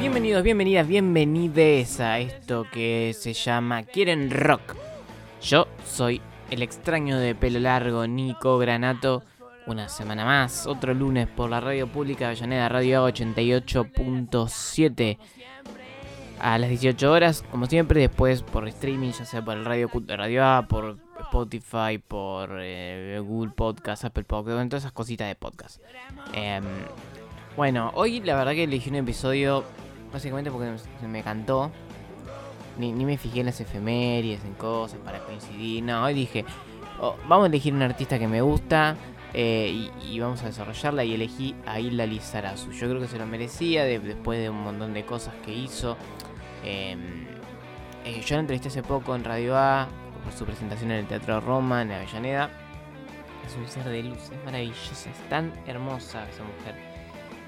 Bienvenidos, bienvenidas, bienvenides a esto que se llama Quieren Rock. Yo soy el extraño de pelo largo Nico Granato. Una semana más, otro lunes por la radio pública de Avellaneda, Radio 88.7 a las 18 horas, como siempre, después por streaming, ya sea por el Radio Radio A, por Spotify, por eh, Google Podcast, Apple Podcast, todas esas cositas de podcast. Em, bueno, hoy la verdad que elegí un episodio básicamente porque me cantó. Ni, me fijé en las efemérides, en cosas para coincidir. No, hoy dije, oh, vamos a elegir un artista que me gusta eh, y, vamos a desarrollarla. Y elegí a Hilda Lizarazu. Yo creo que se lo merecía de- después de un montón de cosas que hizo. Eh, yo la entrevisté hace poco en Radio A por su presentación en el Teatro Roma, en Avellaneda. Es un ser de luz, es maravillosa, es tan hermosa esa mujer.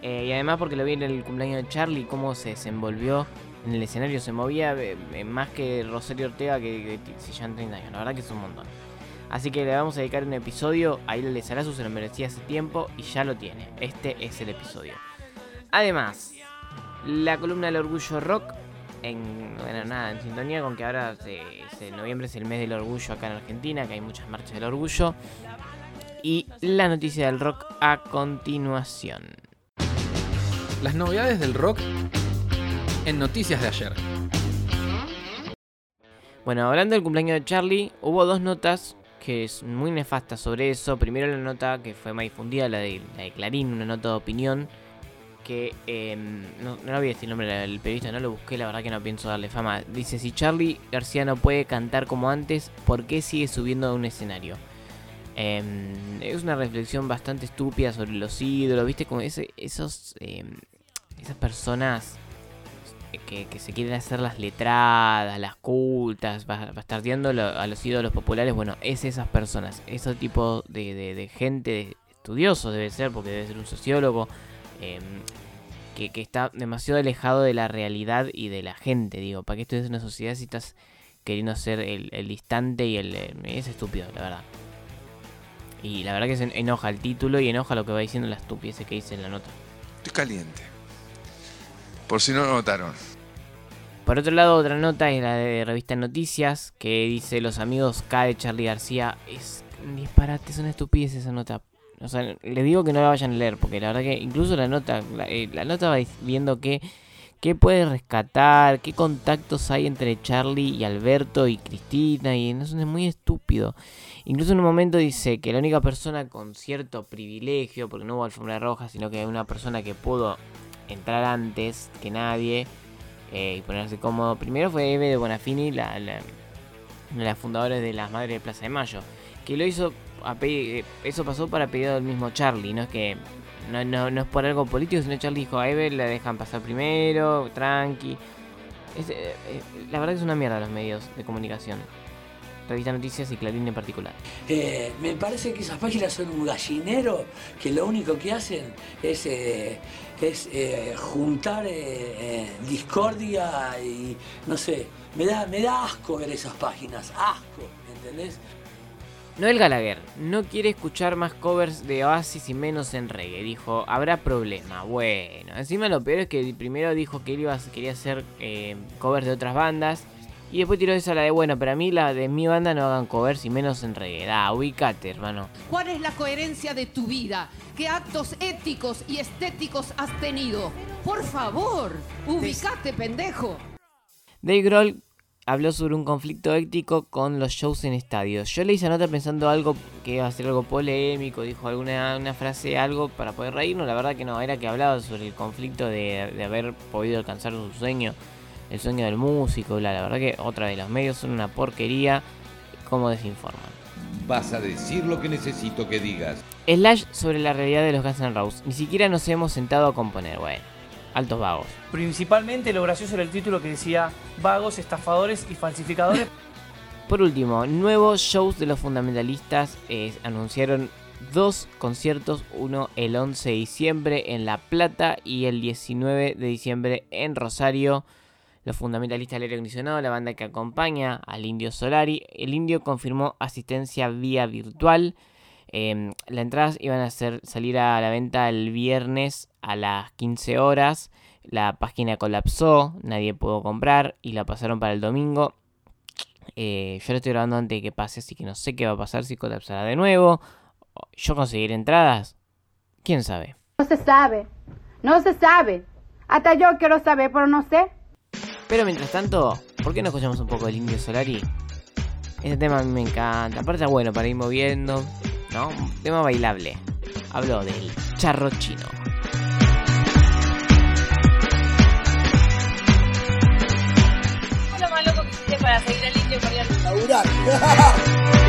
Eh, y además porque lo vi en el cumpleaños de Charlie, cómo se desenvolvió en el escenario, se movía eh, eh, más que Rosario Ortega que, que si ya en 30 años, la verdad que es un montón. Así que le vamos a dedicar un episodio, a Hilda Lizarazu se lo merecía hace tiempo y ya lo tiene. Este es el episodio. Además, la columna del orgullo rock, en, bueno, nada, en sintonía con que ahora se- noviembre es el mes del orgullo acá en Argentina, que hay muchas marchas del orgullo. Y la noticia del rock a continuación. Las novedades del rock en noticias de ayer. Bueno, hablando del cumpleaños de Charlie, hubo dos notas que es muy nefastas sobre eso. Primero la nota que fue más difundida, la de, la de Clarín, una nota de opinión. Que eh, no, no voy a decir el nombre del periodista, no lo busqué, la verdad que no pienso darle fama. Dice, si Charlie García no puede cantar como antes, ¿por qué sigue subiendo a un escenario? Eh, es una reflexión bastante estúpida sobre los ídolos, ¿viste? Como ese, esos, eh, esas personas que, que se quieren hacer las letradas, las cultas, ba- bastardeando a los ídolos populares, bueno, es esas personas, ese tipo de, de- gente, de estudiosos debe ser, porque debe ser un sociólogo, eh, que, que está demasiado alejado de la realidad y de la gente, digo, ¿para qué estudias una sociedad si estás queriendo ser el, el distante y el... es estúpido, la verdad. Y la verdad que se enoja el título y enoja lo que va diciendo la estupidez que dice en la nota. Estoy caliente. Por si no lo notaron. Por otro lado, otra nota es la de revista Noticias, que dice los amigos K de Charlie García. Es un disparate, es una estupidez esa nota. O sea, les digo que no la vayan a leer, porque la verdad que incluso la nota, la, eh, nota va viendo que qué puede rescatar, qué contactos hay entre Charlie y Alberto y Cristina, y no, es muy estúpido. Incluso en un momento dice que la única persona con cierto privilegio, porque no hubo alfombra roja, sino que una persona que pudo entrar antes que nadie, eh, y ponerse cómodo. Primero fue Eve de Bonafini, una de las fundadoras de las Madres de Plaza de Mayo, que lo hizo, a eh, eso pasó para pedido del mismo Charlie, no es que no, es por algo político, sino Charlie dijo a Eve la dejan pasar primero, tranqui. Eh, la verdad que es una mierda los medios de comunicación. Revista Noticias y Clarín en particular. Me parece que esas páginas son un gallinero que lo único que hacen es, es eh, juntar eh, eh, discordia y no sé, me da, me da asco ver esas páginas, asco, ¿entendés? Noel Gallagher no quiere escuchar más covers de Oasis y menos en reggae. Dijo, habrá problema. Bueno, encima lo peor es que primero dijo que él iba, a- quería hacer eh, covers de otras bandas. Y después tiró esa la de, bueno, pero a mí la de mi banda no hagan covers y menos en reggae. Ah, ubicate, hermano. ¿Cuál es la coherencia de tu vida? ¿Qué actos éticos y estéticos has tenido? Por favor, ubicate, pendejo. Dave Grohl habló sobre un conflicto ético con los shows en estadios. Yo le hice nota pensando algo que iba a ser algo polémico, dijo alguna una frase, algo para poder reírnos. La verdad que no, era que hablaba sobre el conflicto de, de haber podido alcanzar su sueño, el sueño del músico. bla. La verdad que otra vez, los medios son una porquería, como desinforman. Vas a decir lo que necesito que digas. Slash sobre la realidad de los Guns N' Roses. Ni siquiera nos hemos sentado a componer, bueno. Altos vagos. Principalmente lo gracioso era el título que decía vagos, estafadores y falsificadores. Por último, nuevos shows de los fundamentalistas eh, anunciaron dos conciertos, uno el 11 de diciembre en La Plata y el 19 de diciembre en Rosario. Los fundamentalistas del aire acondicionado, la banda que acompaña al Indio Solari. El Indio confirmó asistencia vía virtual. Eh, las entradas iban a ser, salir a la venta el viernes a las 15 horas. La página colapsó, nadie pudo comprar y la pasaron para el domingo. Eh, yo lo estoy grabando antes de que pase, así que no sé qué va a pasar si colapsará de nuevo. ¿Yo conseguiré entradas? ¿Quién sabe? No se sabe, no se sabe. Hasta yo quiero saber, pero no sé. Pero mientras tanto, ¿por qué no escuchamos un poco del Indio Solari? Este tema a mí me encanta. Aparte, bueno para ir moviendo, ¿no? Un tema bailable. Hablo del charro chino. ¿Qué es lo más loco que hiciste para seguir al indio? Laburar.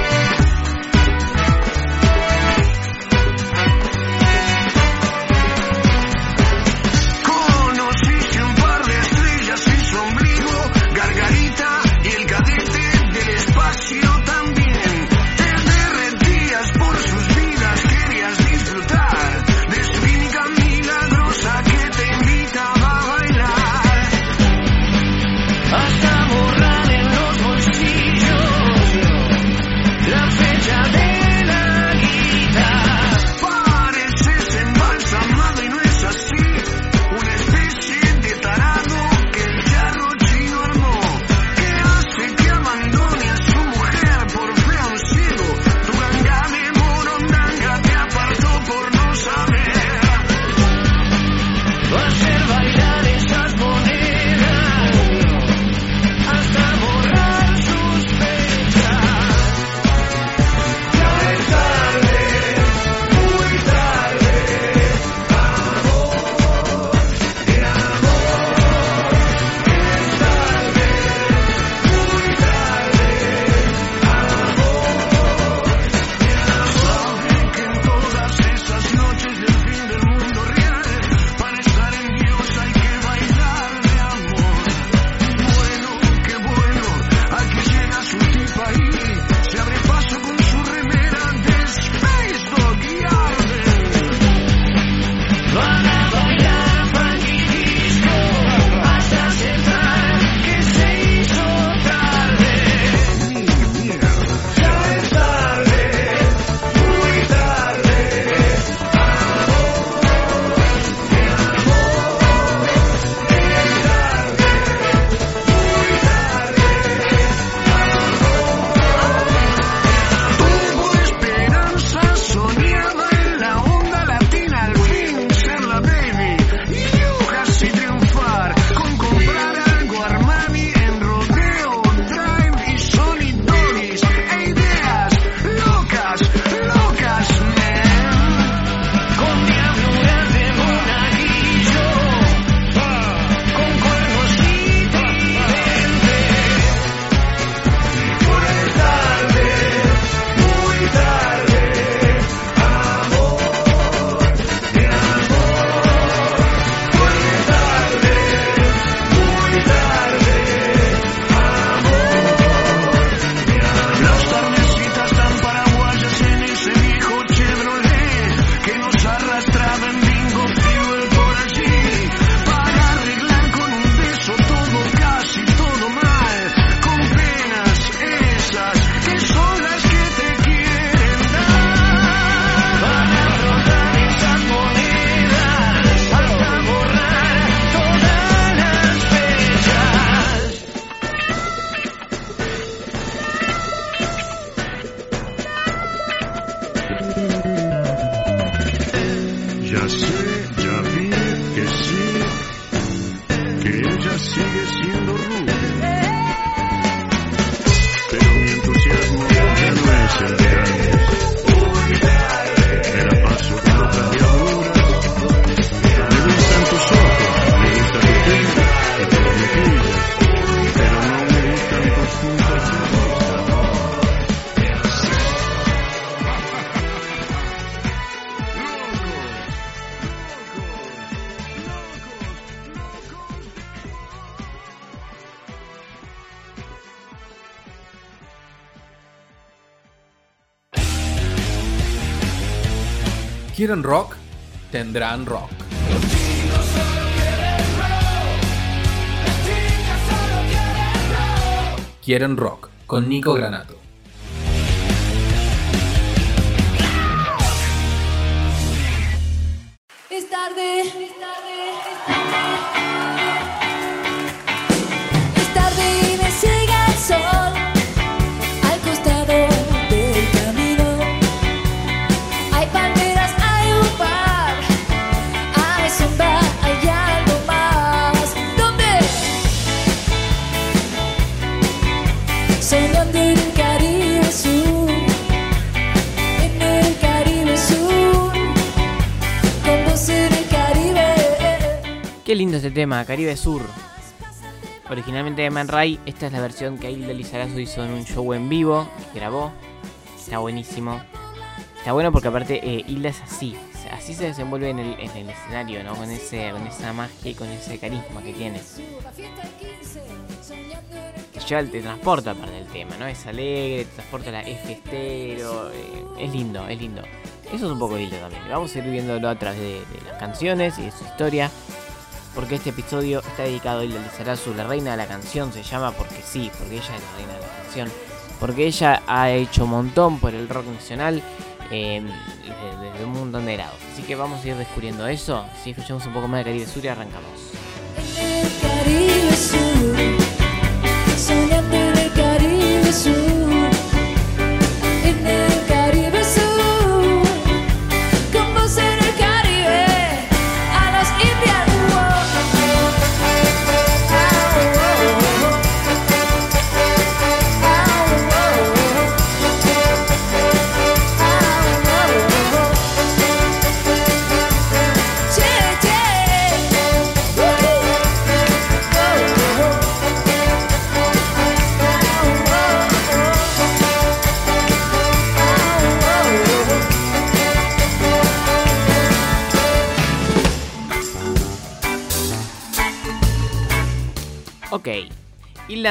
Quieren rock, tendrán rock. Quieren rock con Nico Granato. Lindo este tema, Caribe Sur. Originalmente de Man Ray, esta es la versión que Hilda Lizarazu hizo en un show en vivo, que grabó. Está buenísimo. Está bueno porque aparte eh, Hilda es así, así se desenvuelve en el, en el escenario, ¿no? Con, ese, con esa magia y con ese carisma que tiene. Te lleva, te transporta aparte del tema, ¿no? Es alegre, te transporta la es festero, eh, es lindo, es lindo. Eso es un poco Hilda también. Vamos a ir viéndolo a través de, de las canciones y de su historia porque este episodio está dedicado a Hilda Lizarazu, la reina de la canción, se llama porque sí, porque ella es la reina de la canción, porque ella ha hecho un montón por el rock nacional eh, desde, desde un montón de lados. Así que vamos a ir descubriendo eso. Si escuchamos un poco más de Caribe Sur y arrancamos. Caribe Sur, soñando en Caribe Sur,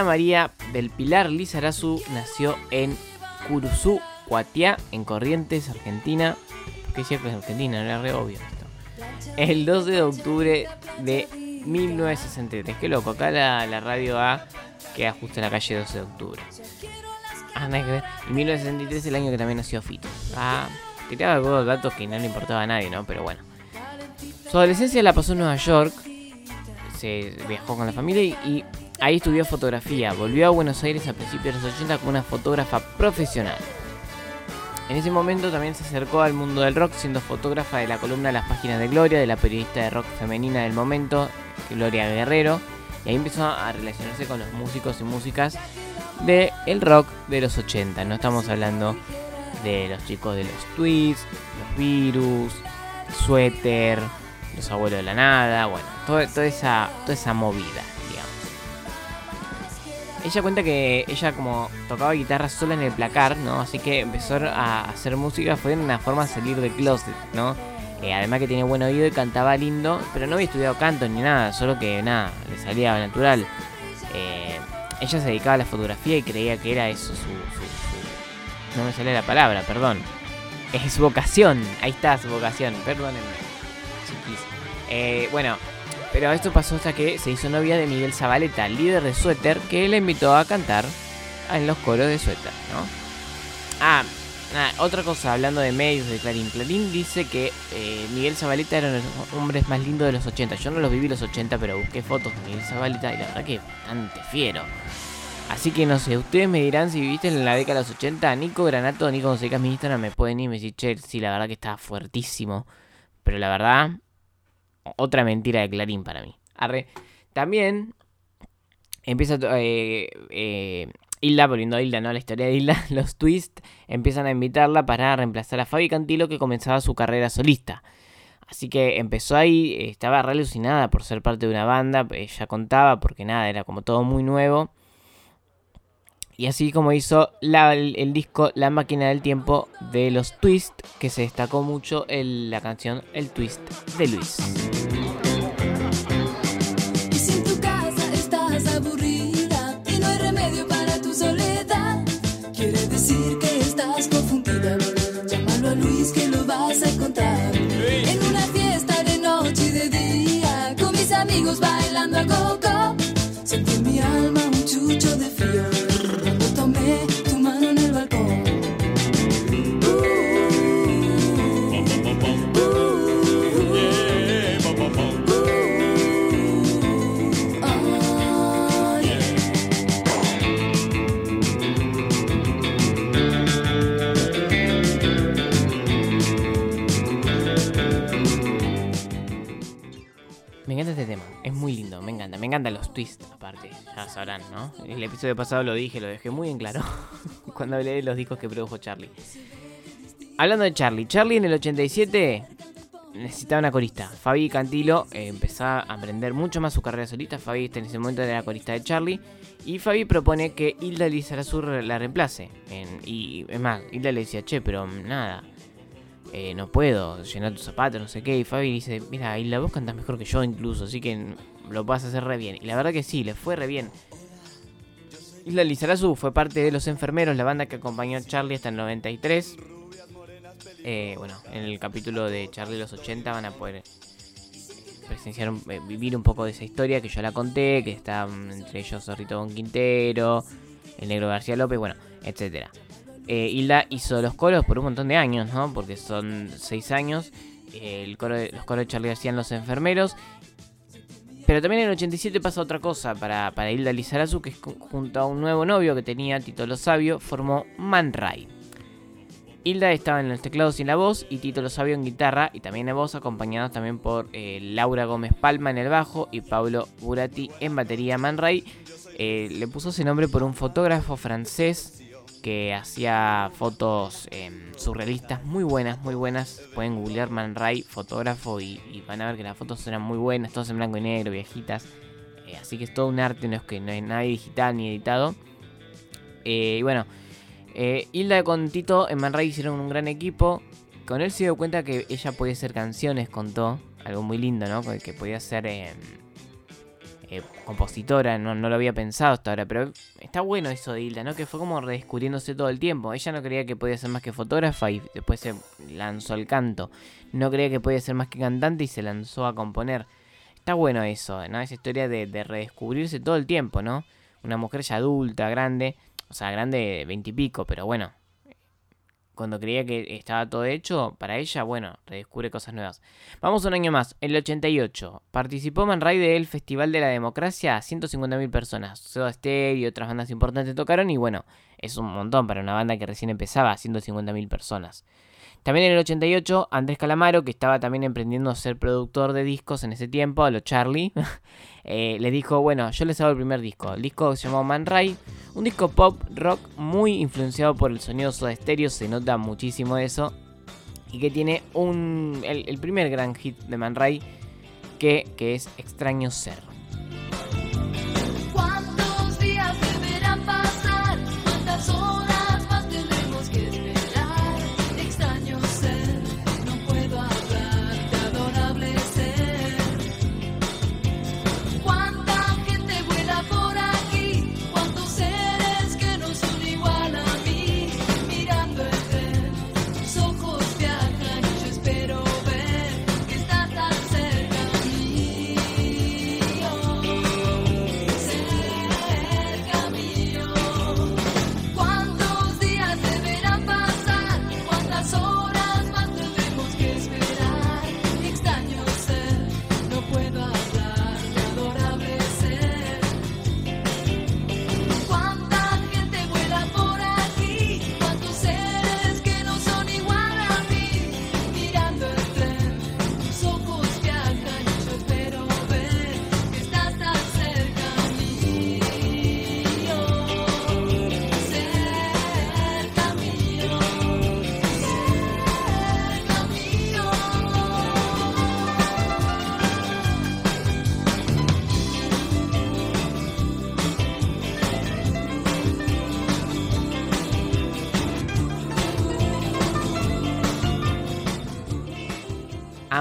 María del Pilar Lizarazu nació en Curuzú, Cuatiá, en Corrientes, Argentina. ¿Qué decía que es Argentina? No era re obvio esto. El 12 de octubre de 1963. Qué loco, acá la, la radio A queda justo en la calle 12 de octubre. Ah, que ver. Y 1963 es el año que también nació Fito. Ah, tiraba algunos datos que no le importaba a nadie, ¿no? Pero bueno. Su adolescencia la pasó en Nueva York. Se viajó con la familia y ahí estudió fotografía. Volvió a Buenos Aires a principios de los 80 como una fotógrafa profesional. En ese momento también se acercó al mundo del rock siendo fotógrafa de la columna Las Páginas de Gloria, de la periodista de rock femenina del momento, Gloria Guerrero. Y ahí empezó a relacionarse con los músicos y músicas del el rock de los 80. No estamos hablando de los chicos de los Twists, los Virus, Suéter, los abuelos de la nada, bueno, toda, esa, toda esa movida. Ella cuenta que ella como tocaba guitarra sola en el placar, ¿no? Así que empezó a hacer música, fue una forma de salir del closet, ¿no? Eh, además que tenía buen oído y cantaba lindo, pero no había estudiado canto ni nada, solo que nada, le salía natural. Eh, ella se dedicaba a la fotografía y creía que era eso su, su- no me sale la palabra, perdón. Es su vocación, ahí está su vocación, perdónenme. Chiquis. Eh, bueno, pero esto pasó hasta que se hizo novia de Miguel Zabaleta, líder de Suéter, que le invitó a cantar en los coros de Suéter, ¿no? Ah, nada, otra cosa, hablando de medios de Clarín. Clarín dice que eh, Miguel Zabaleta era uno de los hombres más lindos de los 80. Yo no los viví los 80, pero busqué fotos de Miguel Zabaleta y la verdad que bastante fiero. Así que no sé, ustedes me dirán si viviste en la década de los 80. Nico Granato, Nico Conseca, mi Instagram me pueden ir y me decir, che, sí, la verdad que estaba fuertísimo. Pero la verdad, otra mentira de Clarín para mí. Arre. También empieza eh, eh, Hilda, volviendo a Hilda, ¿no? La historia de Hilda, los twists empiezan a invitarla para reemplazar a Fabi Cantilo que comenzaba su carrera solista. Así que empezó ahí, eh, estaba re alucinada por ser parte de una banda, ella contaba porque nada, era como todo muy nuevo. Y así como hizo el, disco La máquina del tiempo de los Twist, que se destacó mucho en la canción El Twist de Luis. Y si en tu casa estás aburrida y no hay remedio para tu soledad, quiere decir que estás confundida. Llámalo a Luis que lo vas a encontrar. En una fiesta de noche y de día, con mis amigos bailando a lindo, me encanta, me encantan los twists aparte, ya sabrán, ¿no? El episodio pasado lo dije, lo dejé muy en claro cuando hablé de los discos que produjo Charlie. Hablando de Charlie, Charlie en el 87 necesitaba una corista. Fabi Cantilo empezó a aprender mucho más su carrera solista. Fabi en ese momento era la corista de Charlie. Y Fabi propone que Hilda Lizarazu la reemplace. Y es más, Hilda le decía, che, pero nada, eh, no puedo llenar tus zapatos, no sé qué. Y Fabi dice, mira, Hilda, vos cantás mejor que yo incluso, así que lo vas a hacer re bien. Y la verdad que sí, le fue re bien. Hilda Lizarazu fue parte de Los Enfermeros, la banda que acompañó a Charlie hasta el 93. Eh, bueno, en el capítulo de Charlie los 80 van a poder presenciar, un- eh, vivir un poco de esa historia que yo la conté, que está mm, entre ellos Zorrito Bon Quintero, el negro García López, bueno, etcétera. Eh, Hilda hizo los coros por un montón de años, ¿no? Porque son seis años. Eh, el coro de- los coros de Charlie hacían los enfermeros. Pero también en el 87 pasa otra cosa para, para Hilda Lizarazu, que es junto a un nuevo novio que tenía, Tito Lo Sabio, formó Man Ray. Hilda estaba en los teclados y en la voz, y Tito Lo Sabio en guitarra y también en voz, acompañados también por eh, Laura Gómez Palma en el bajo y Pablo Burati en batería. Man Ray eh, le puso ese nombre por un fotógrafo francés que hacía fotos em, surrealistas muy buenas, muy buenas. Pueden googlear Man Ray, fotógrafo, y, van a ver que las fotos eran muy buenas, todas en blanco y negro, viejitas. Eh, así que es todo un arte, no es que no hay nada digital ni editado. Eh, y bueno, eh, Hilda con Tito en Man Ray hicieron un gran equipo. Con él se dio cuenta que ella podía hacer canciones, contó. Algo muy lindo, ¿no? Que- podía ser em, eh, compositora, no, no lo había pensado hasta ahora, pero está bueno eso de Hilda, ¿no? Que fue como redescubriéndose todo el tiempo. Ella no creía que podía ser más que fotógrafa y después se lanzó al canto. No creía que podía ser más que cantante y se lanzó a componer. Está bueno eso, ¿no? Esa historia de, de redescubrirse todo el tiempo, ¿no? Una mujer ya adulta, grande, o sea, grande veintipico, pero bueno. Cuando creía que estaba todo hecho, para ella, bueno, redescubre cosas nuevas. Vamos un año más, el 88. Participó Man Ray del Festival de la Democracia, 150.000 personas. Soda Stereo y otras bandas importantes tocaron y bueno, es un montón para una banda que recién empezaba, 150.000 personas. También en el 88, Andrés Calamaro, que estaba también emprendiendo a ser productor de discos en ese tiempo, a lo Charlie, eh, le dijo, bueno, yo les hago el primer disco. El disco se llamó Man Ray, un disco pop rock muy influenciado por el sonido Soda Stereo, se nota muchísimo eso. Y que tiene un, el, el primer gran hit de Man Ray, que, que es Extraño Ser.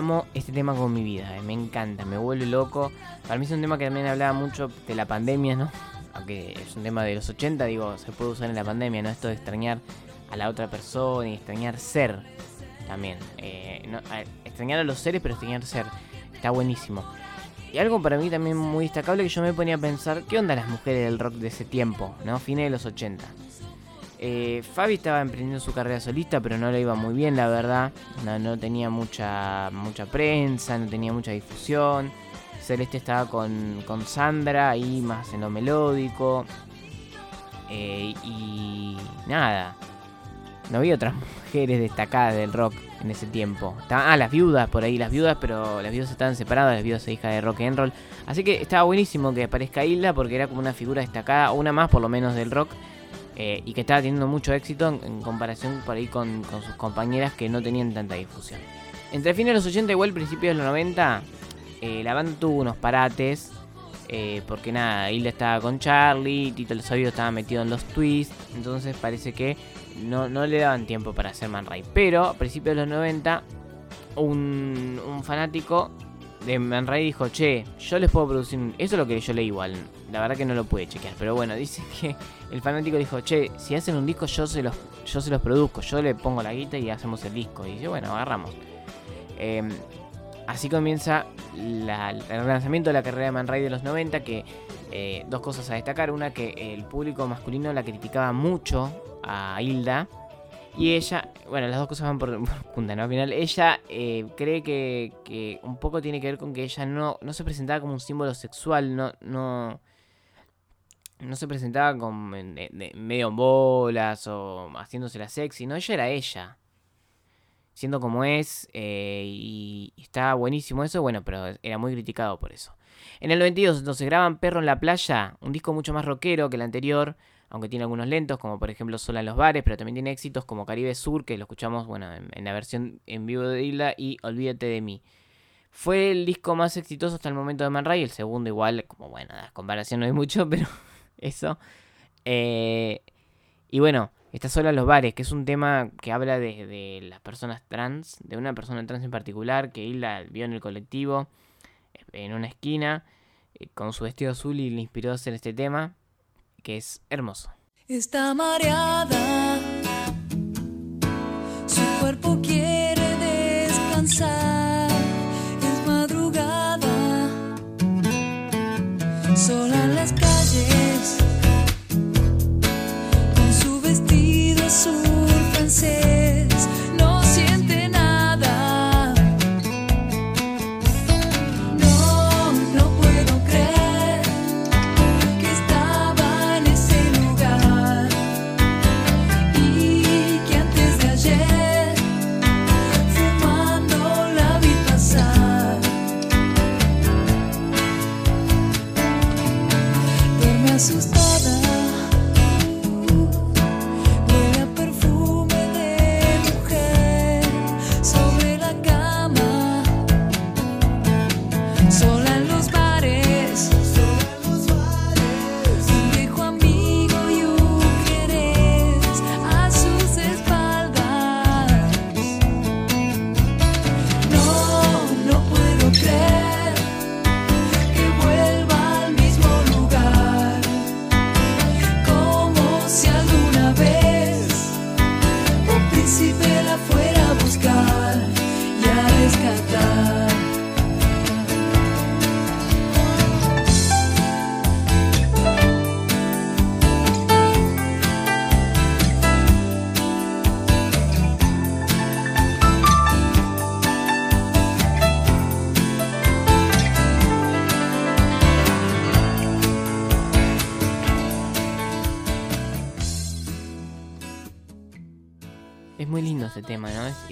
Amo este tema con mi vida, eh, me encanta, me vuelve loco. Para mí es un tema que también hablaba mucho de la pandemia, ¿no? Aunque es un tema de los 80, digo, se puede usar en la pandemia, ¿no? Esto de extrañar a la otra persona y extrañar ser también. Eh, extrañar a los seres, pero extrañar ser. Está buenísimo. Y algo para mí también muy destacable que yo me ponía a pensar, ¿qué onda las mujeres del rock de ese tiempo, ¿no? Fines de los 80. Eh, Fabi estaba emprendiendo su carrera solista, pero no le iba muy bien, la verdad. No, tenía mucha, mucha prensa, no tenía mucha difusión. Celeste estaba con, con Sandra, ahí más en lo melódico. Eh, y nada, no había otras mujeres destacadas del rock en ese tiempo. Estaban, ah, las viudas por ahí, las viudas, pero las viudas estaban separadas, las viudas e hijas de rock and roll. Así que estaba buenísimo que aparezca Hilda porque era como una figura destacada, una más por lo menos del rock. Eh, y que estaba teniendo mucho éxito en, comparación por ahí con, sus compañeras que no tenían tanta difusión. Entre fines de los 80 igual principios de los 90, eh, la banda tuvo unos parates. eh, porque nada, Hilda estaba con Charlie, Tito el Sabio estaba metido en los twists. Entonces parece que no, no le daban tiempo para hacer Man Ray. Pero a principios de los 90, un, un fanático de Man Ray dijo: Che, yo les puedo producir. un-". Eso es lo que yo leí igual. La verdad que no lo pude chequear. Pero bueno, dice que el fanático dijo: Che, si hacen un disco, yo se los, yo se los produzco. Yo le pongo la guita y hacemos el disco. Y dice: Bueno, agarramos. Eh, así comienza el relanzamiento de la carrera de Man Ray de los 90. Que eh, dos cosas a destacar. Una, que el público masculino la criticaba mucho a Hilda. Y ella, bueno, las dos cosas van por, por punta, ¿no? Al final, ella eh, cree que, que un poco tiene que ver con que ella no, no se presentaba como un símbolo sexual, no, no, no se presentaba como en- de- medio en bolas o haciéndose la sexy, no, ella era ella. Siendo como es, eh, y está buenísimo eso, bueno, pero era muy criticado por eso. En el 92 entonces graban Perro en la Playa, un disco mucho más rockero que el anterior, aunque tiene algunos lentos, como por ejemplo Sola en los bares, pero también tiene éxitos como Caribe Sur, que lo escuchamos bueno, en, la versión en vivo de Isla, y Olvídate de mí. Fue el disco más exitoso hasta el momento de Man Ray, el segundo igual, como bueno, comparación no hay mucho, pero eso. Eh, y bueno, está Sola en los bares, que es un tema que habla de, las personas trans, de una persona trans en particular, que Isla vio en el colectivo, en una esquina, eh, con su vestido azul y le inspiró a hacer este tema, que es hermoso. Está mareada, su cuerpo quiere descansar,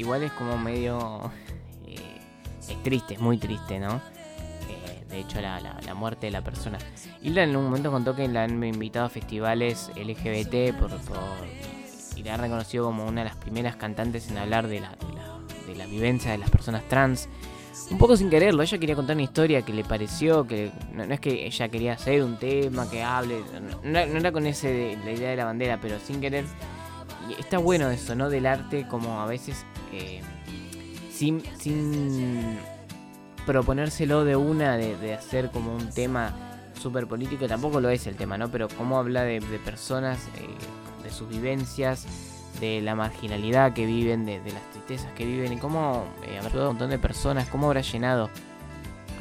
igual es como medio... eh, es triste, es muy triste, ¿no? Eh, de hecho, la, la- muerte de la persona. Hilda en un momento contó que la han invitado a festivales LGBT por, por- y la han reconocido como una de las primeras cantantes en hablar de la, de la, vivencia de las personas trans. Un poco sin quererlo, ella quería contar una historia que le pareció, que no, es que ella quería hacer un tema que hable, no, era- con ese la idea de la bandera, pero sin querer y está bueno eso, ¿no? Del arte como a veces eh, sin, sin proponérselo de una, de, hacer como un tema súper político, tampoco lo es el tema, ¿no? Pero cómo habla de, personas, eh, de sus vivencias, de la marginalidad que viven, de, las tristezas que viven y cómo eh, habrá a un montón de personas, cómo habrá llenado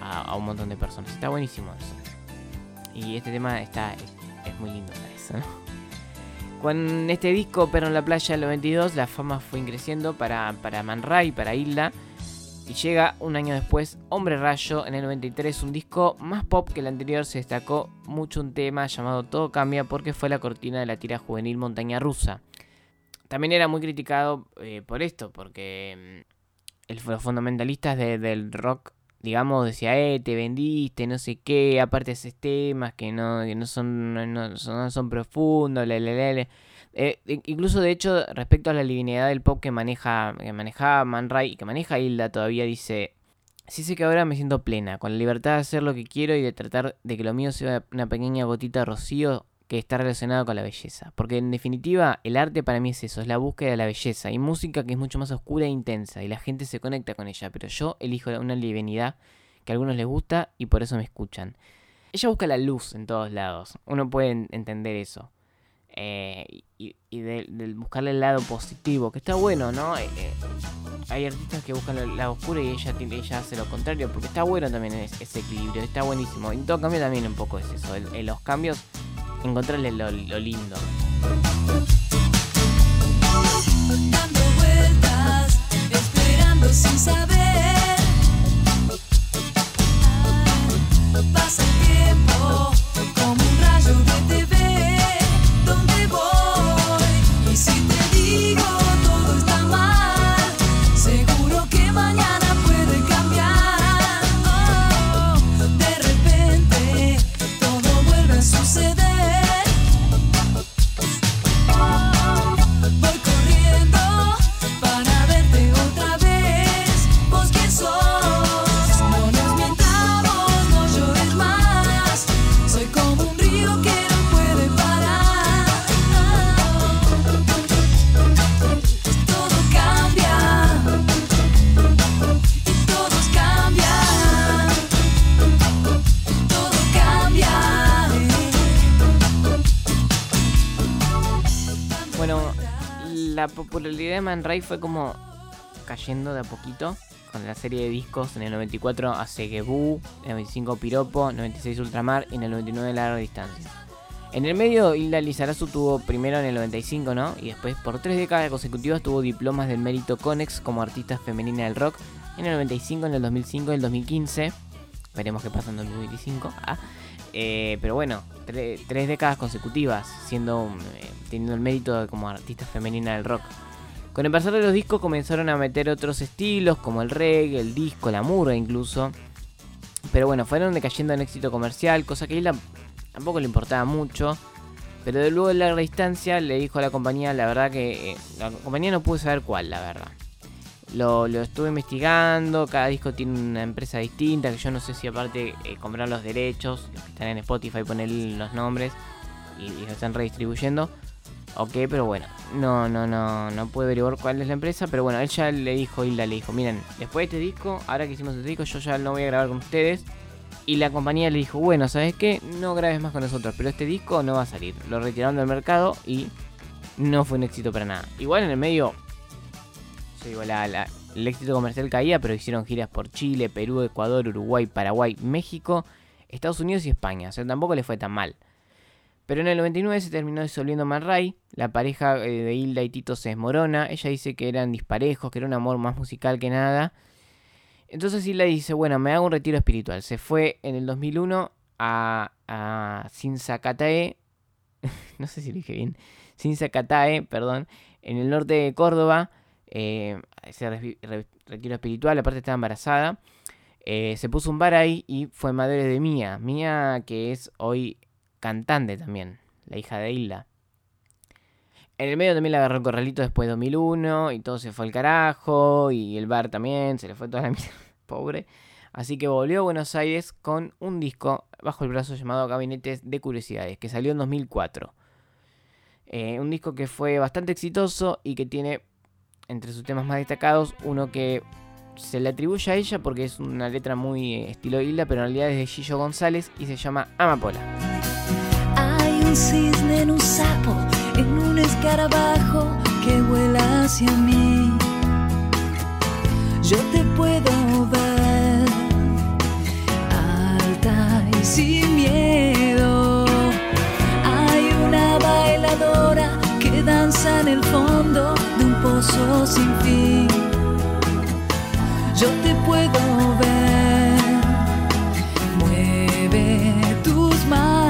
a, a un montón de personas. Está buenísimo eso. Y este tema está es, muy lindo para ¿no? Con este disco, pero en la playa del 92, la fama fue creciendo para, para Man Ray, para Hilda. Y llega un año después, Hombre Rayo, en el 93, un disco más pop que el anterior. Se destacó mucho un tema llamado Todo Cambia porque fue la cortina de la tira juvenil Montaña Rusa. También era muy criticado eh, por esto, porque mm, los fundamentalistas de- del rock, digamos, decía, eh, te vendiste, no sé qué, aparte esos temas que no, que no son, no, no son, no son profundos, le, le, le". Eh, in- incluso de hecho, respecto a la linealidad del pop que maneja, que manejaba Man Ray y que maneja Hilda todavía dice, sí sé que ahora me siento plena, con la libertad de hacer lo que quiero y de tratar de que lo mío sea una pequeña gotita de rocío que está relacionado con la belleza. Porque en definitiva, el arte para mí es eso, es la búsqueda de la belleza. Y música que es mucho más oscura e intensa. Y la gente se conecta con ella. Pero yo elijo una livianidad que a algunos les gusta y por eso me escuchan. Ella busca la luz en todos lados. Uno puede en- entender eso. Eh, y y de, de buscarle el lado positivo, que está bueno, ¿no? Eh, eh, hay artistas que buscan el lado oscuro y ella, hace lo contrario, porque está bueno también es- ese equilibrio, está buenísimo. Y todo cambio también un poco es eso, el- en los cambios, encontrarle lo, lo lindo. dando vueltas, esperando sin saber. Man Ray fue como cayendo de a poquito. Con la serie de discos en el 94 hace Gebú, en el 95 Piropo, 96 Ultramar y en el 99 Larga Distancia. En el medio, Hilda Lizarazu tuvo primero en el 95, ¿no? Y después por tres décadas consecutivas tuvo diplomas del mérito Conex como artista femenina del rock. En el 95, en el 2005 y el 2015. Veremos qué pasa en el 2025. Ah. Eh, pero bueno, tre- tres décadas consecutivas siendo eh, teniendo el mérito como artista femenina del rock. Con el pasar de los discos comenzaron a meter otros estilos como el reggae, el disco, la murga incluso. Pero bueno, fueron decayendo en éxito comercial, cosa que a él tampoco le importaba mucho. Pero de luego de larga distancia le dijo a la compañía, la verdad que eh, la compañía no pudo saber cuál, la verdad. Lo, estuve investigando, cada disco tiene una empresa distinta, que yo no sé si aparte eh, comprar los derechos, los que están en Spotify, poner los nombres y, y están redistribuyendo. Ok, pero bueno, no, no, no, no puedo averiguar cuál es la empresa, pero bueno, él ya le dijo, Hilda le dijo, miren, después de este disco, ahora que hicimos este disco, yo ya no voy a grabar con ustedes. Y la compañía le dijo, bueno, ¿sabes qué? No grabes más con nosotros, pero este disco no va a salir. Lo retiraron del mercado y no fue un éxito para nada. Igual en el medio, yo digo, el éxito comercial caía, pero hicieron giras por Chile, Perú, Ecuador, Uruguay, Paraguay, México, Estados Unidos y España. O sea, tampoco le fue tan mal. Pero en el 99 se terminó disolviendo Man Ray. La pareja eh, de Hilda y Tito se desmorona. Ella dice que eran disparejos, que era un amor más musical que nada. Entonces Hilda dice, bueno, me hago un retiro espiritual. Se fue en el 2001 a, a Sinzacatae. no sé si dije bien. Sinzacatae, perdón. En el norte de Córdoba. Eh, ese re- re- retiro espiritual. Aparte estaba embarazada. Eh, se puso un bar ahí y fue madre de Mía. Mía que es hoy cantante también. La hija de Hilda. En el medio también la agarró el corralito después de 2001 y todo se fue al carajo y el bar también, se le fue toda la mierda, pobre. Así que volvió a Buenos Aires con un disco bajo el brazo llamado Gabinetes de Curiosidades, que salió en 2004. Eh, un disco que fue bastante exitoso y que tiene entre sus temas más destacados uno que se le atribuye a ella porque es una letra muy estilo Hilda, pero en realidad es de Gillo González y se llama Amapola. Cisne en un sapo, en un escarabajo que vuela hacia mí. Yo te puedo ver basta y sin miedo. Hay una bailadora que danza en el fondo de un pozo sin fin. Yo te puedo ver, mueve tus manos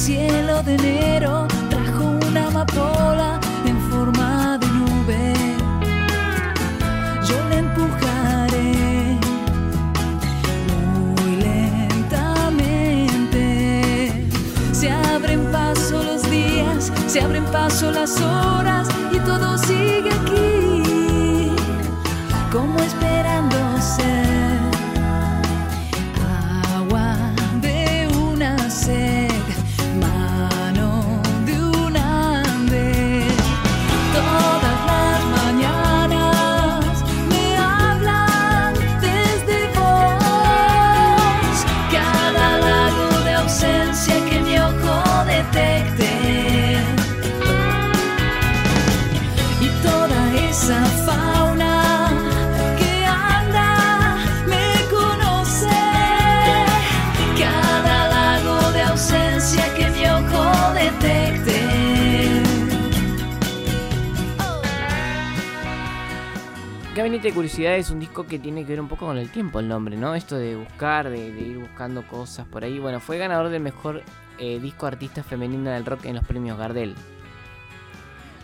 cielo de enero trajo una amapola en forma de nube. Yo la empujaré muy lentamente. Se abren paso los días, se abren paso las horas y todo sigue Gabinete de Curiosidad es un disco que tiene que ver un poco con el tiempo, el nombre, ¿no? Esto de buscar, de, de ir buscando cosas por ahí. Bueno, fue ganador del mejor eh, disco artista femenina del rock en los premios Gardel.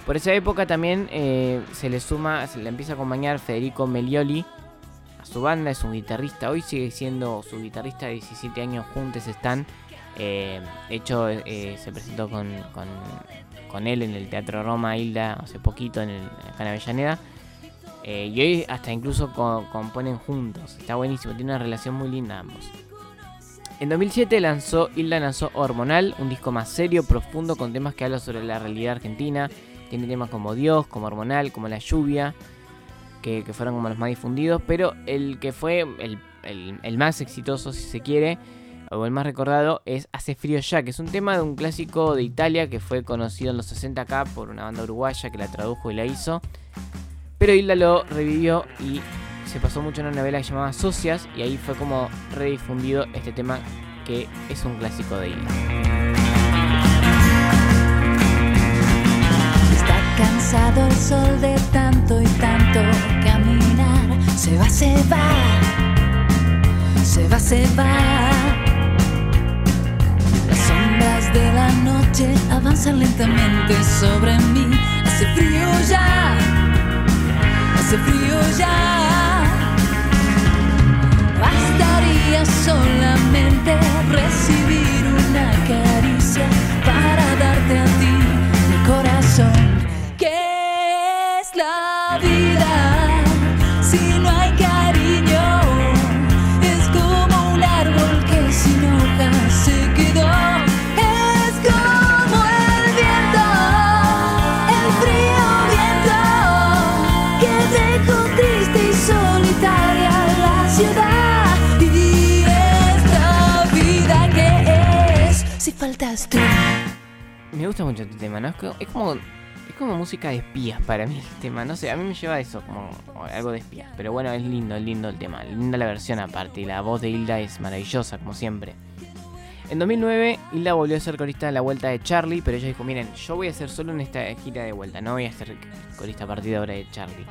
Por esa época también eh, se le suma, se le empieza a acompañar Federico Melioli a su banda, es un guitarrista. Hoy sigue siendo su guitarrista, 17 años juntos están. Eh, de hecho, se presentó con, con, con él en el Teatro Roma Hilda hace poquito en el, acá en Avellaneda. Eh, y hoy hasta incluso co- componen juntos. Está buenísimo, tiene una relación muy linda ambos. En 2007 lanzó Hilda lanzó Hormonal, un disco más serio, profundo, con temas que hablan sobre la realidad argentina. Tiene temas como Dios, como Hormonal, como La Lluvia, que, que fueron como los más difundidos. Pero el que fue el, el- el más exitoso, si se quiere, o el más recordado, es Hace Frío Ya, que es un tema de un clásico de Italia que fue conocido en los 60 acá por una banda uruguaya que la tradujo y la hizo. Pero Hilda lo revivió y se pasó mucho en una novela llamaba Socias y ahí fue como redifundido este tema que es un clásico de Hilda. Está cansado el sol de tanto y tanto caminar. Se va, se va, se va, se va. Las sombras de la noche avanzan lentamente sobre mí. Hace frío ya, hace frío ya. Bastaría solamente recibir una caricia para darte a ti mi corazón. Me gusta mucho este tema, ¿no? Es co- es como, es como música de espías para mí el tema, no sé, a mí me lleva a eso, como algo de espías. Pero bueno, es lindo, es lindo el tema, linda la versión aparte, y la voz de Hilda es maravillosa, como siempre. En 2009, Hilda volvió a ser corista en la vuelta de Charlie, pero ella dijo, miren, yo voy a hacer solo en esta gira de vuelta, no voy a ser corista a partir de ahora de Charlie.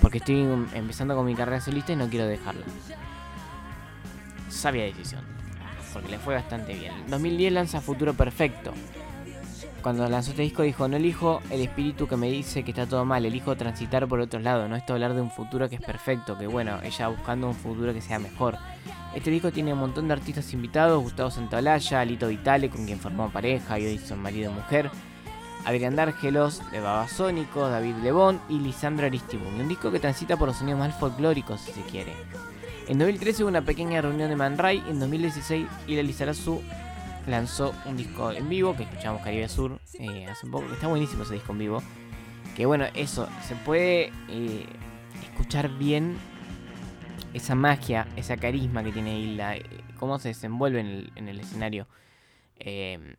Porque estoy um, empezando con mi carrera solista y no quiero dejarla. Sabia decisión, porque le fue bastante bien. En 2010 lanza Futuro Perfecto. Cuando lanzó este disco dijo, no elijo el espíritu que me dice que está todo mal, elijo transitar por otro lado, no esto hablar de un futuro que es perfecto, que bueno, ella buscando un futuro que sea mejor. Este disco tiene un montón de artistas invitados, Gustavo Santaolalla, Lito Vitale, con quien formó pareja y hoy son marido y mujer, Adrián Dárgelos, de Babasónico, David Lebón y Lisandro Aristibun. Un disco que transita por los sonidos más folclóricos, si se quiere. En 2013 hubo una pequeña reunión de Man Ray, en 2016 Ila Lizarazu lanzó un disco en vivo que escuchamos Caribe Sur eh, hace un poco, está buenísimo ese disco en vivo. Que bueno, eso, se puede eh, escuchar bien esa magia, esa carisma que tiene Hilda, eh, cómo se desenvuelve en el, en el escenario,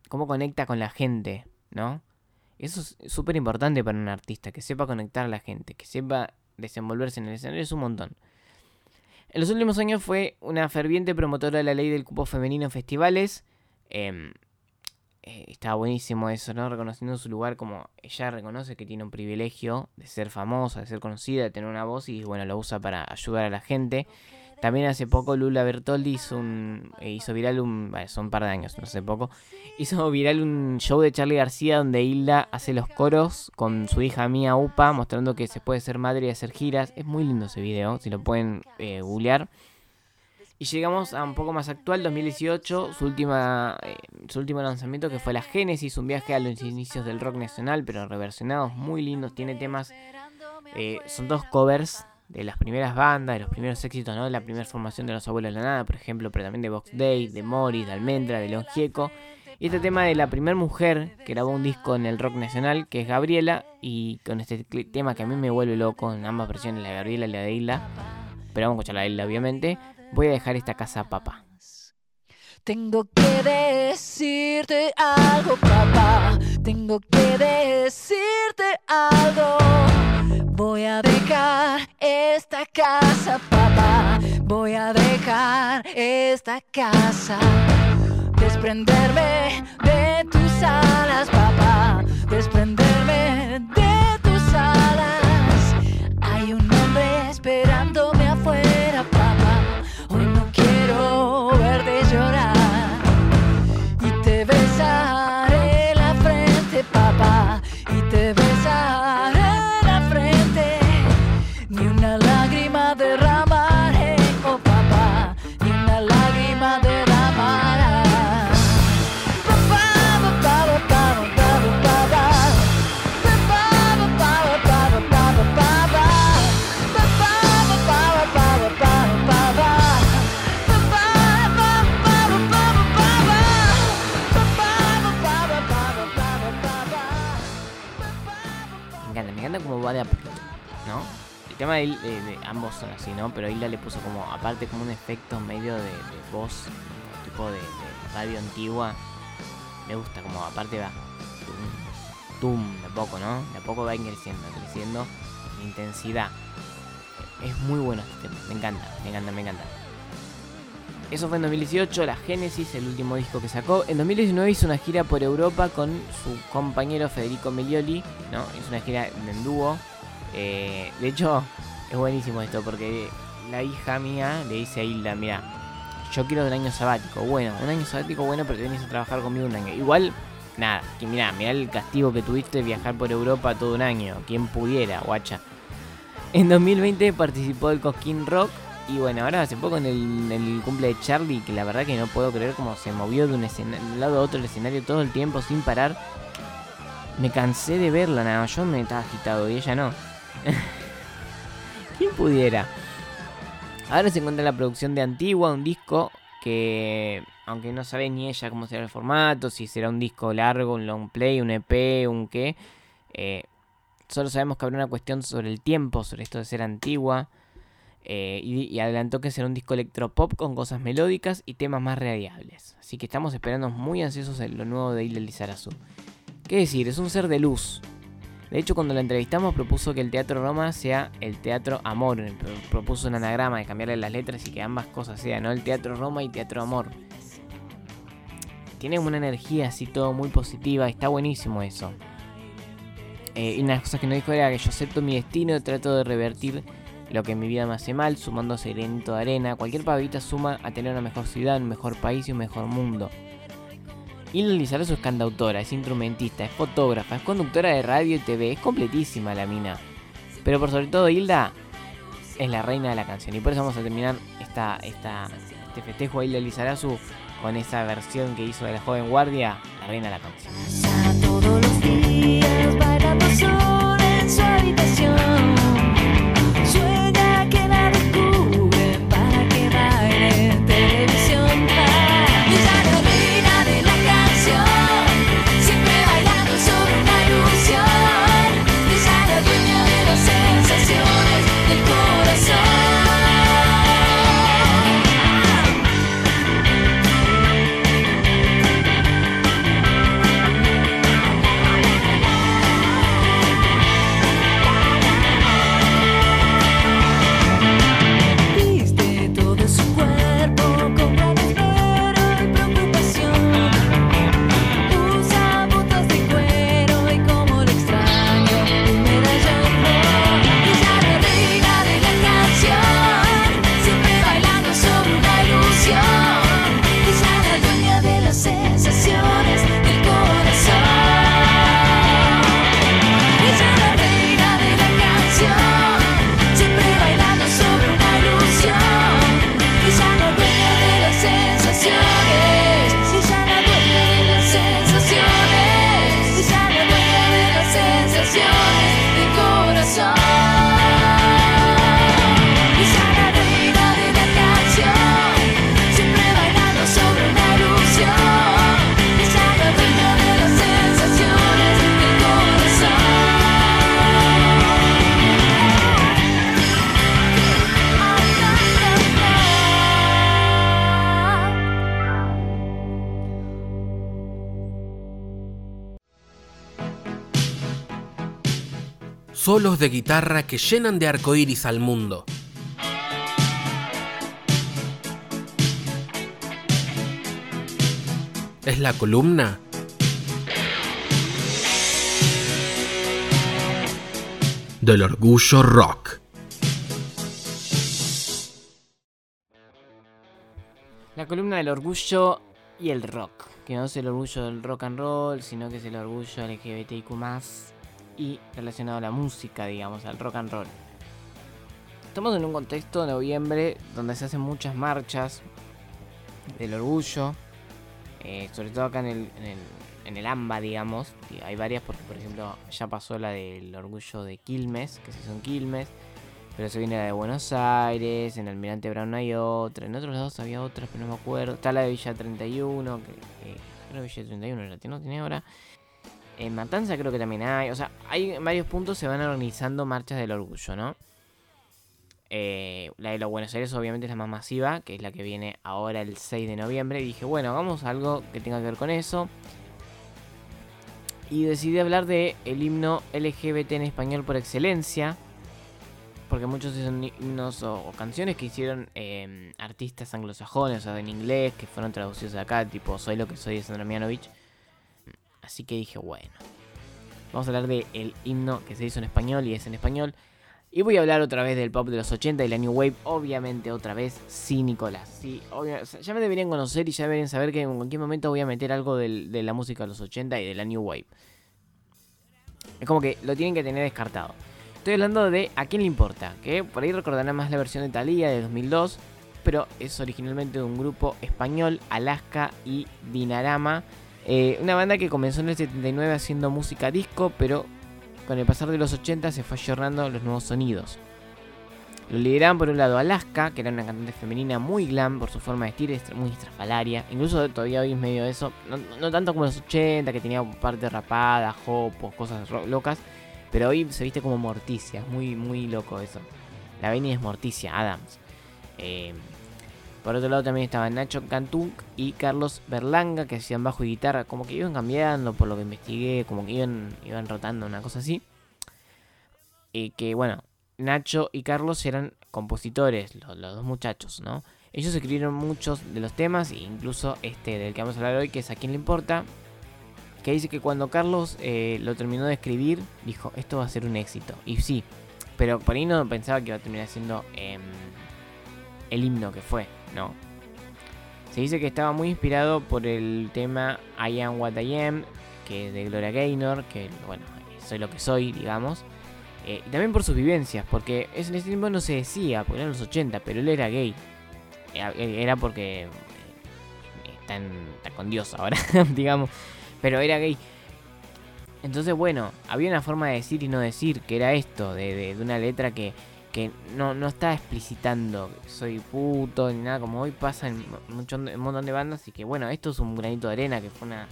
cómo conecta con la gente, ¿no? Eso es súper importante para un artista, que sepa conectar a la gente, que sepa desenvolverse en el escenario, es un montón. En los últimos años fue una ferviente promotora de la ley del cupo femenino en festivales. Eh, eh, estaba buenísimo eso, ¿no? Reconociendo su lugar como ella reconoce que tiene un privilegio de ser famosa, de ser conocida, de tener una voz y bueno, lo usa para ayudar a la gente. También hace poco Lula Bertoldi hizo, un, eh, viral un... Bueno, son un par de años, no hace poco. Hizo viral un show de Charlie García donde Hilda hace los coros con su hija Mía Upa, mostrando que se puede ser madre y hacer giras. Es muy lindo ese video, si lo pueden eh, googlear. Y llegamos a un poco más actual, 2018, su, última, eh, su último lanzamiento que fue La Génesis, un viaje a los inicios del rock nacional, pero reversionados, muy lindos, tiene temas, eh, son dos covers de las primeras bandas, de los primeros éxitos, ¿no? De la primera formación de los Abuelos de la Nada, por ejemplo, pero también de Box Day, de Morris, de Almendra, de León Gieco. Y este tema de la primera mujer que grabó un disco en el rock nacional, que es Gabriela, y con este tema que a mí me vuelve loco en ambas versiones, la Gabriela y la de Isla, pero vamos a escuchar la de Isla, obviamente. Voy a dejar esta casa, papá. Tengo que decirte algo, papá. Tengo que decirte algo. Voy a dejar esta casa, papá. Voy a dejar esta casa. Desprenderme de tus alas, papá. Desprenderme de tus alas. Hay un hombre esperándome tema de, de- de ambos son así, ¿no? Pero Hilda le puso como, aparte como un efecto medio de, voz, tipo de, radio antigua. Me gusta, como aparte va tum, de poco, ¿no? De poco va creciendo, creciendo en intensidad. Es muy bueno este tema, me encanta, me encanta, me encanta. Eso fue en 2018, la Génesis, el último disco que sacó. En 2019 hizo una gira por Europa con su compañero Federico Melioli, ¿no? Hizo una gira en dúo. Eh, de hecho, es buenísimo esto porque la hija mía le dice a Hilda, mira, yo quiero un año sabático. Bueno, un año sabático bueno, pero te vienes a trabajar conmigo un año. Igual, nada, que mira, mira el castigo que tuviste viajar por Europa todo un año. Quien pudiera, guacha. En 2020 participó del Cosquín Rock. Y bueno, ahora hace poco en el, en el cumple de Charlie, que la verdad que no puedo creer cómo se movió de un, lado a otro del escenario todo el tiempo sin parar. Me cansé de verla, nada, yo me estaba agitado y ella no. ¿Quién pudiera? Ahora se encuentra en la producción de Antigua, un disco que, aunque no sabe ni ella cómo será el formato, si será un disco largo, un long play, un EP, un qué, eh, solo sabemos que habrá una cuestión sobre el tiempo, sobre esto de ser antigua. eh, y, y adelantó que será un disco electropop con cosas melódicas y temas más radiables. Así que estamos esperando muy ansiosos en lo nuevo de Hilda Lizarazu. ¿Qué decir? Es un ser de luz. De hecho, cuando la entrevistamos propuso que el Teatro Roma sea el Teatro Amor. Pro- Propuso un anagrama de cambiarle las letras y que ambas cosas sean, ¿no? El Teatro Roma y Teatro Amor. Tiene una energía así todo muy positiva. Está buenísimo eso. Eh, y una de las cosas que nos dijo era que yo acepto mi destino trato de revertir lo que en mi vida me hace mal, sumando granito de arena. Cualquier pavita suma a tener una mejor ciudad, un mejor país y un mejor mundo. Hilda Lizarazu es cantautora, es instrumentista, es fotógrafa, es conductora de radio y TV, es completísima la mina. Pero por sobre todo Hilda es la reina de la canción. Y por eso vamos a terminar este festejo a Hilda Lizarazu con esa versión que hizo de la joven guardia, la reina de la canción. Solos de guitarra que llenan de arcoíris al mundo. Es la columna del orgullo rock. La columna del orgullo y el rock. Que no es el orgullo del rock and roll, sino que es el orgullo LGBTIQ y relacionado a la música, digamos, al rock and roll. Estamos en un contexto de noviembre donde se hacen muchas marchas del orgullo, eh, sobre todo acá en el, en, el, en el AMBA, digamos. Hay varias porque, por ejemplo, ya pasó la del orgullo de Quilmes, que se hizo en Quilmes. Pero se viene la de Buenos Aires, en Almirante Brown hay otra, en otros lados había otra, pero no me acuerdo. Está la de Villa 31, que, que creo que Villa 31 la tiene, no tiene ahora. En Matanza creo que también hay, o sea, hay en varios puntos se van organizando marchas del orgullo, ¿no? Eh, la de los Buenos Aires obviamente es la más masiva, que es la que viene ahora el 6 de noviembre. Y dije, bueno, hagamos algo que tenga que ver con eso. Y decidí hablar de el himno LGBT en español por excelencia. Porque muchos son himnos o, canciones que hicieron eh, artistas anglosajones, o sea, en inglés, que fueron traducidos acá, tipo Soy lo que soy de Sandra Mianovich. Así que dije, bueno, vamos a hablar del el himno que se hizo en español y es en español. Y voy a hablar otra vez del pop de los 80 y la New Wave, obviamente otra vez, sí, Nicolás. Sí, obvia- o sea, ya me deberían conocer y ya deberían saber que en cualquier momento voy a meter algo de la música de los 80 y de la New Wave. Es como que lo tienen que tener descartado. Estoy hablando de ¿A quién le importa? Que por ahí recordarán más la versión de Thalía de 2002, pero es originalmente de un grupo español, Alaska y Dinarama. Eh, una banda que comenzó en el 79 haciendo música disco, pero con el pasar de los 80 se fue ayornando los nuevos sonidos. Lo lideraban por un lado Alaska, que era una cantante femenina muy glam por su forma de vestir, est- muy estrafalaria. Incluso todavía hoy es medio eso. No, tanto como los 80, que tenía parte rapada, jopos, cosas locas. Pero hoy se viste como Morticia, muy, muy loco eso. La venia es Morticia Adams. Eh, por otro lado también estaban Nacho Cantú y Carlos Berlanga, que hacían bajo y guitarra. Como que iban cambiando por lo que investigué, como que iban, iban rotando, una cosa así. Y que bueno, Nacho y Carlos eran compositores, los, dos muchachos, ¿no? Ellos escribieron muchos de los temas, e incluso este del que vamos a hablar hoy, que es A quién le importa. Que dice que cuando Carlos eh, lo terminó de escribir, dijo, esto va a ser un éxito. Y sí, pero por ahí no pensaba que iba a terminar siendo em, el himno que fue, ¿no? Se dice que estaba muy inspirado por el tema I Am What I Am, que es de Gloria Gaynor, que bueno, soy lo que soy, digamos. Eh, y también por sus vivencias, porque en ese tiempo no se decía, porque eran los 80, pero él era gay. Era, era porque eh, está, con Dios ahora, digamos. Pero era gay. Entonces, bueno, había una forma de decir y no decir, que era esto, de una letra que, que no, no está explicitando soy puto ni nada, como hoy pasa en mucho- un montón de bandas, y que bueno, esto es un granito de arena, que fue una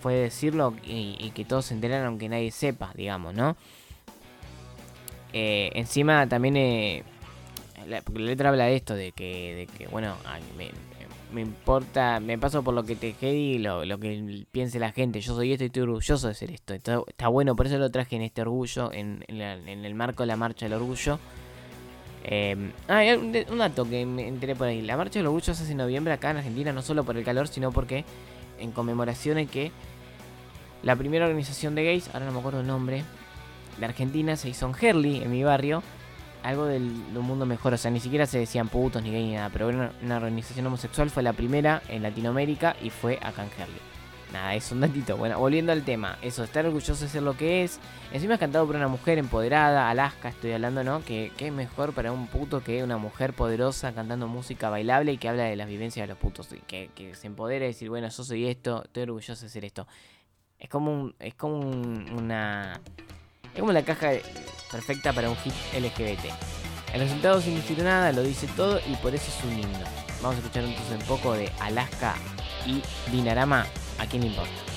fue decirlo y, que todos se enteraron aunque nadie sepa, digamos, ¿no? Eh, encima también eh, la, la letra habla de esto, de que, de que bueno, me, me importa, me paso por lo que te y lo, lo que piense la gente, yo soy esto y estoy orgulloso de ser esto. Está, está bueno, por eso lo traje en este orgullo, en, en la- en el marco de la marcha del orgullo. Eh, ah, un, un dato que me enteré por ahí. La marcha del orgullo se hace en noviembre acá en Argentina, no solo por el calor, sino porque en conmemoración de que la primera organización de gays, ahora no me acuerdo el nombre, de Argentina se hizo en Herley, en mi barrio. Algo del, de un mundo mejor, o sea, ni siquiera se decían putos ni gay ni nada, pero una, una organización homosexual, fue la primera en Latinoamérica y fue acá en Herley. Nada, es un datito. Bueno, volviendo al tema, eso, estar orgulloso de ser lo que es. Encima es cantado por una mujer empoderada, Alaska, estoy hablando, ¿no? Que, que es mejor para un puto que una mujer poderosa cantando música bailable y que habla de las vivencias de los putos. y Que, que se empodere y decir, bueno, yo soy esto, estoy orgulloso de ser esto. Es como un, es como un- una... Es como la caja perfecta para un hit LGBT. El resultado sin decir nada, lo dice todo y por eso es un himno. Vamos a escuchar entonces un poco de Alaska y Dinarama, ¿a quién importa?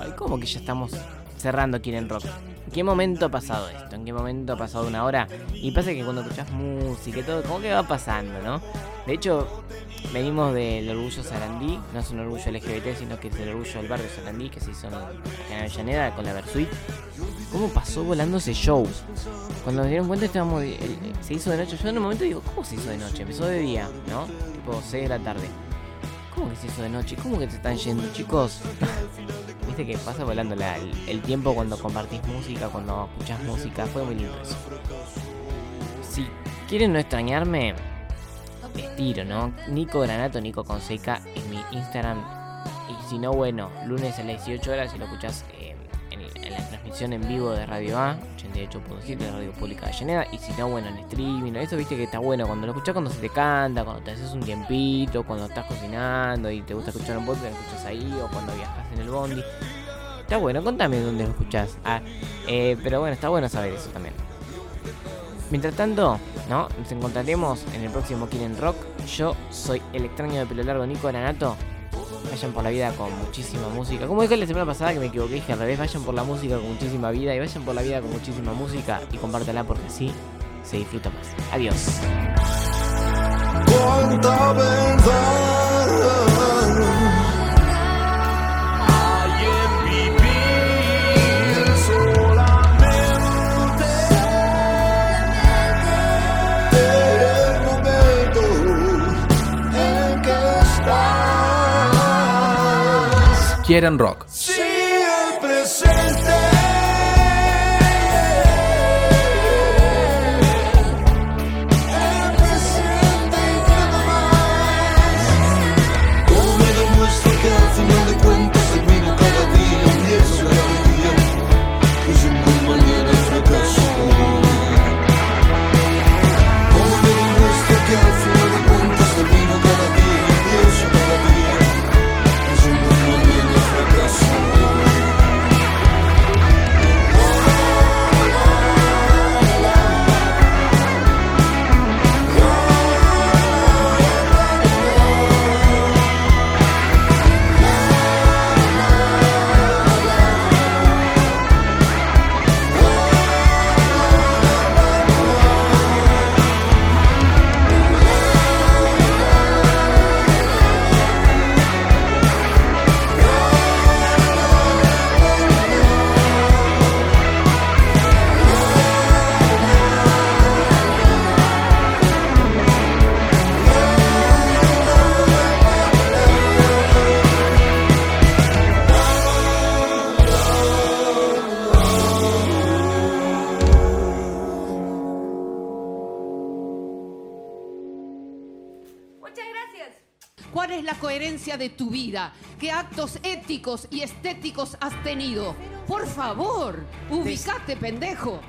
Ay, ¿cómo que ya estamos cerrando Quieren Rock? ¿En qué momento ha pasado esto? ¿En qué momento ha pasado una hora? Y pasa que cuando escuchás música y todo, como que va pasando, ¿no? De hecho, venimos del orgullo Sarandí, no es un orgullo LGBT, sino que es el orgullo del barrio Sarandí, que se hizo en en Avellaneda con la Versuit. ¿Cómo pasó volando ese show? Cuando nos dieron cuenta estábamos, el- el- se hizo de noche. Yo en un momento digo, ¿cómo se hizo de noche? Empezó de día, ¿no? Tipo 6 de la tarde. ¿Cómo que se hizo de noche? ¿Cómo que se están yendo, chicos? Viste que pasa volando la- el, tiempo cuando compartís música, cuando escuchás música. Fue muy lindo eso. Si quieren no extrañarme, les tiro, ¿no? Nico Granato, Nico Conseca en mi Instagram. Y si no, bueno, lunes a las 18 horas, si lo escuchás eh, transmisión en vivo de Radio A, 88.7 de Radio Pública de Llaneda. Y si no, bueno, en streaming. Eso viste que está bueno cuando lo escuchás cuando se te canta, cuando te haces un tiempito, cuando estás cocinando y te gusta escuchar un podcast, lo escuchas ahí, o cuando viajas en el bondi. Está bueno, contame dónde lo escuchás. Ah, eh, pero bueno, está bueno saber eso también. Mientras tanto, ¿no? Nos encontraremos en el próximo Quieren Rock. Yo soy el extraño de pelo largo Nico Granato. Vayan por la vida con muchísima música. Como dije la semana pasada que me equivoqué, dije al revés, vayan por la música con muchísima vida y vayan por la vida con muchísima música y compártela porque así se disfruta más. Adiós. Quieren rock. Sí, de tu vida? ¿Qué actos éticos y estéticos has tenido? Por favor, ubicate, pendejo.